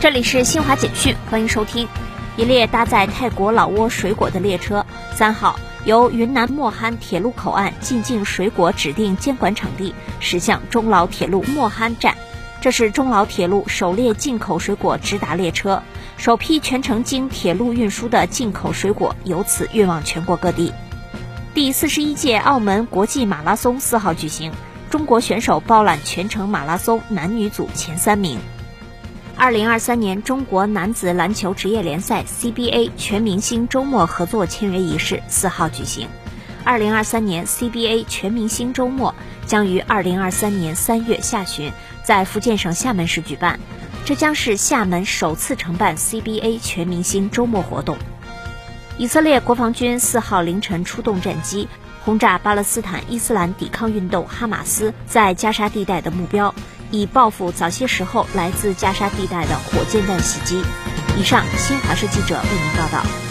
这里是新华简讯，欢迎收听。一列搭载泰国老挝水果的列车，三号由云南莫憨铁路口岸进境水果指定监管场地驶向中老铁路莫憨站。这是中老铁路首列进口水果直达列车，首批全程经铁路运输的进口水果由此运往全国各地。第四十一届澳门国际马拉松四号举行，中国选手包揽全程马拉松男女组前三名。二零二三年中国男子篮球职业联赛 CBA 全明星周末合作签约仪式四号举行。二零二三年 CBA 全明星周末将于二零二三年三月下旬在福建省厦门市举办，这将是厦门首次承办 CBA 全明星周末活动。以色列国防军四号凌晨出动战机，轰炸巴勒斯坦伊斯兰抵抗运动哈马斯在加沙地带的目标。以报复早些时候来自加沙地带的火箭弹袭击。以上，新华社记者为您报道。